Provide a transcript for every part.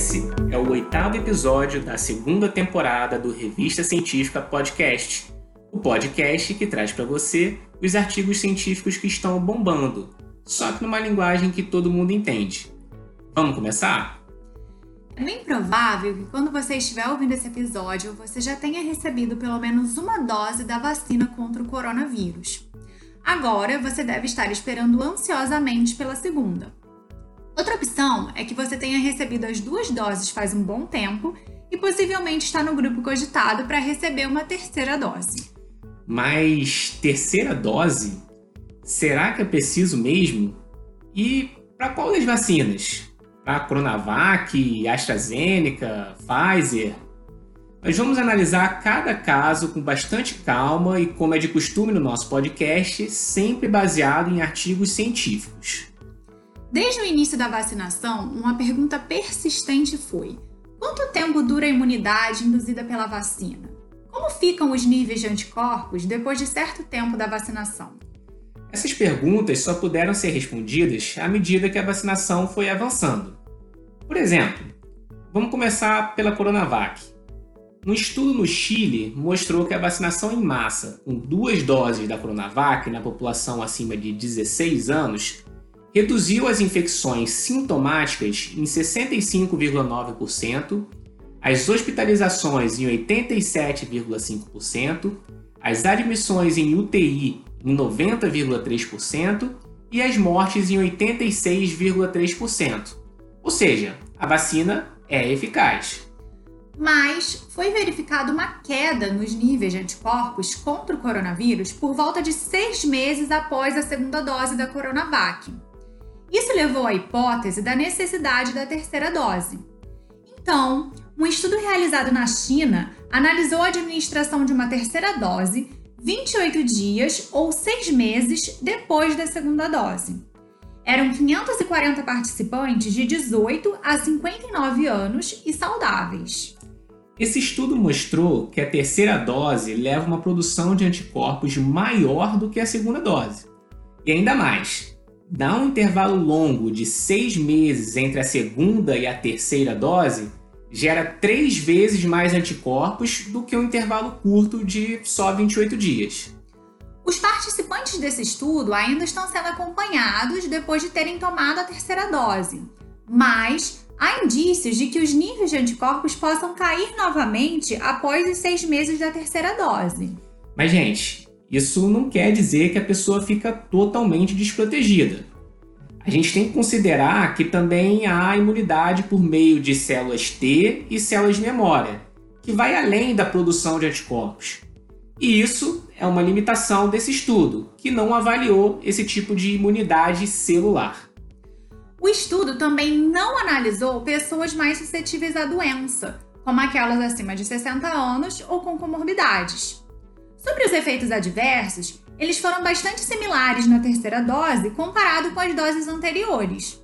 Esse é o oitavo episódio da segunda temporada do Revista Científica Podcast, o podcast que traz para você os artigos científicos que estão bombando, só que numa linguagem que todo mundo entende. Vamos começar? É bem provável que quando você estiver ouvindo esse episódio, você já tenha recebido pelo menos uma dose da vacina contra o coronavírus. Agora você deve estar esperando ansiosamente pela segunda. Outra opção é que você tenha recebido as duas doses faz um bom tempo e possivelmente está no grupo cogitado para receber uma terceira dose. Mas terceira dose? Será que é preciso mesmo? E para qual das vacinas? Para Coronavac, AstraZeneca, Pfizer? Nós vamos analisar cada caso com bastante calma e, como é de costume no nosso podcast, sempre baseado em artigos científicos. Desde o início da vacinação, uma pergunta persistente foi: quanto tempo dura a imunidade induzida pela vacina? Como ficam os níveis de anticorpos depois de certo tempo da vacinação? Essas perguntas só puderam ser respondidas à medida que a vacinação foi avançando. Por exemplo, vamos começar pela Coronavac. Um estudo no Chile mostrou que a vacinação em massa com duas doses da Coronavac na população acima de 16 anos reduziu as infecções sintomáticas em 65,9%, as hospitalizações em 87,5%, as admissões em UTI em 90,3% e as mortes em 86,3%. Ou seja, a vacina é eficaz. Mas foi verificada uma queda nos níveis de anticorpos contra o coronavírus por volta de seis meses após a segunda dose da Coronavac. Isso levou à hipótese da necessidade da terceira dose. Então, um estudo realizado na China analisou a administração de uma terceira dose 28 dias ou 6 meses depois da segunda dose. Eram 540 participantes de 18 a 59 anos e saudáveis. Esse estudo mostrou que a terceira dose leva uma produção de anticorpos maior do que a segunda dose. E ainda mais, dá um intervalo longo de seis meses entre a segunda e a terceira dose gera três vezes mais anticorpos do que um intervalo curto de só 28 dias. Os participantes desse estudo ainda estão sendo acompanhados depois de terem tomado a terceira dose, mas há indícios de que os níveis de anticorpos possam cair novamente após os seis meses da terceira dose. Mas, gente, isso não quer dizer que a pessoa fica totalmente desprotegida. A gente tem que considerar que também há imunidade por meio de células T e células de memória, que vai além da produção de anticorpos. E isso é uma limitação desse estudo, que não avaliou esse tipo de imunidade celular. O estudo também não analisou pessoas mais suscetíveis à doença, como aquelas acima de 60 anos ou com comorbidades. Sobre os efeitos adversos, eles foram bastante similares na terceira dose comparado com as doses anteriores.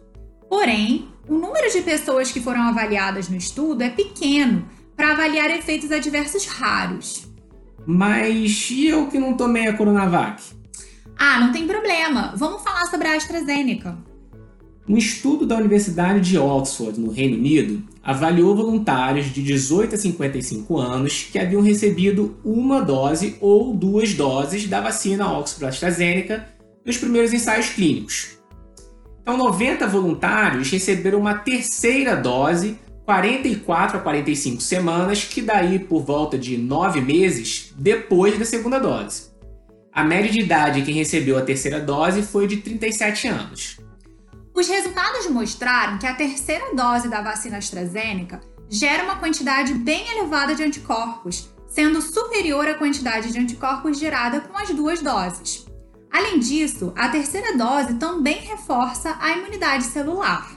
Porém, o número de pessoas que foram avaliadas no estudo é pequeno para avaliar efeitos adversos raros. Mas e eu que não tomei a Coronavac? Ah, não tem problema. Vamos falar sobre a AstraZeneca. Um estudo da Universidade de Oxford, no Reino Unido, avaliou voluntários de 18 a 55 anos que haviam recebido uma dose ou duas doses da vacina Oxford AstraZeneca nos primeiros ensaios clínicos. Então, 90 voluntários receberam uma terceira dose 44 a 45 semanas, que daí por volta de 9 meses depois da segunda dose. A média de idade de quem recebeu a terceira dose foi de 37 anos. Os resultados mostraram que a terceira dose da vacina AstraZeneca gera uma quantidade bem elevada de anticorpos, sendo superior à quantidade de anticorpos gerada com as duas doses. Além disso, a terceira dose também reforça a imunidade celular.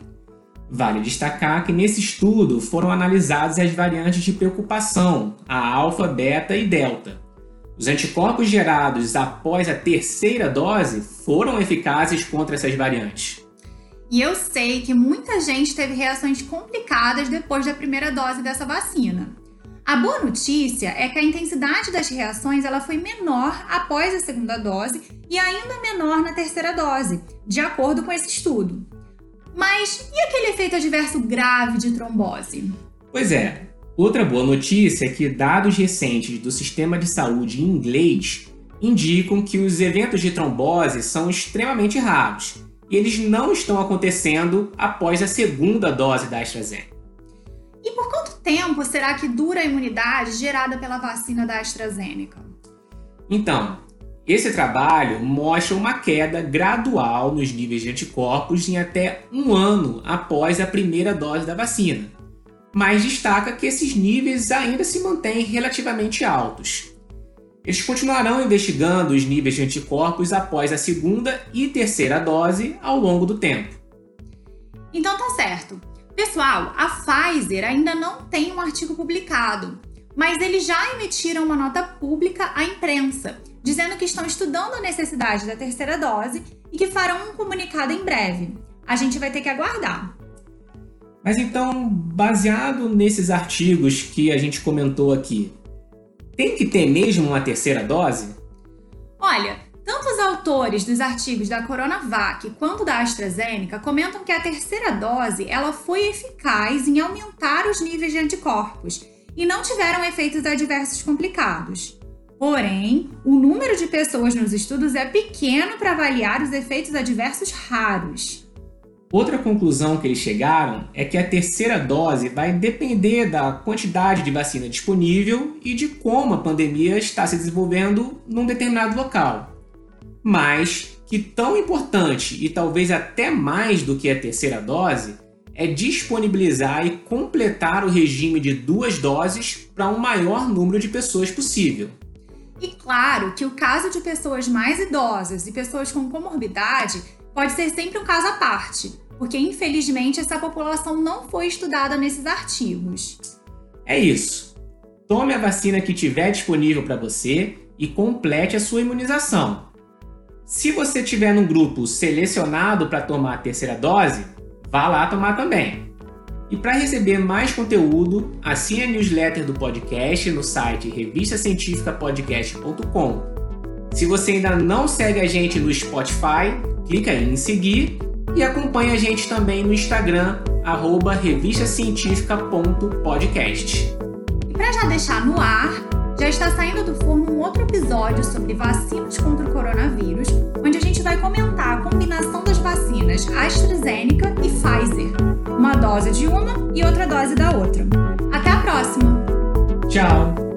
Vale destacar que nesse estudo foram analisadas as variantes de preocupação, a alfa, beta e delta. Os anticorpos gerados após a terceira dose foram eficazes contra essas variantes. E eu sei que muita gente teve reações complicadas depois da primeira dose dessa vacina. A boa notícia é que a intensidade das reações ela foi menor após a segunda dose e ainda menor na terceira dose, de acordo com esse estudo. Mas e aquele efeito adverso grave de trombose? Pois é. Outra boa notícia é que dados recentes do sistema de saúde inglês indicam que os eventos de trombose são extremamente raros e eles não estão acontecendo após a segunda dose da AstraZeneca. E por quanto tempo será que dura a imunidade gerada pela vacina da AstraZeneca? Então, esse trabalho mostra uma queda gradual nos níveis de anticorpos em até um ano após a primeira dose da vacina, mas destaca que esses níveis ainda se mantêm relativamente altos. Eles continuarão investigando os níveis de anticorpos após a segunda e terceira dose ao longo do tempo. Então tá certo. Pessoal, a Pfizer ainda não tem um artigo publicado, mas eles já emitiram uma nota pública à imprensa, dizendo que estão estudando a necessidade da terceira dose e que farão um comunicado em breve. A gente vai ter que aguardar. Mas então, baseado nesses artigos que a gente comentou aqui, tem que ter mesmo uma terceira dose? Olha, tanto os autores dos artigos da Coronavac quanto da AstraZeneca comentam que a terceira dose ela foi eficaz em aumentar os níveis de anticorpos e não tiveram efeitos adversos complicados. Porém, o número de pessoas nos estudos é pequeno para avaliar os efeitos adversos raros. Outra conclusão que eles chegaram é que a terceira dose vai depender da quantidade de vacina disponível e de como a pandemia está se desenvolvendo num determinado local. Mas que tão importante e talvez até mais do que a terceira dose é disponibilizar e completar o regime de duas doses para um maior número de pessoas possível. E claro que o caso de pessoas mais idosas e pessoas com comorbidade pode ser sempre um caso à parte, porque infelizmente essa população não foi estudada nesses artigos. É isso. Tome a vacina que tiver disponível para você e complete a sua imunização. Se você estiver num grupo selecionado para tomar a terceira dose, vá lá tomar também. E para receber mais conteúdo, assine a newsletter do podcast no site revistacientificapodcast.com. Se você ainda não segue a gente no Spotify, clica em seguir e acompanhe a gente também no Instagram, arroba revistacientifica.podcast. E para já deixar no ar, já está saindo do forno um outro episódio sobre vacinas contra o coronavírus, onde a gente vai comentar a combinação das vacinas AstraZeneca e Pfizer. Uma dose de uma e outra dose da outra. Até a próxima! Tchau!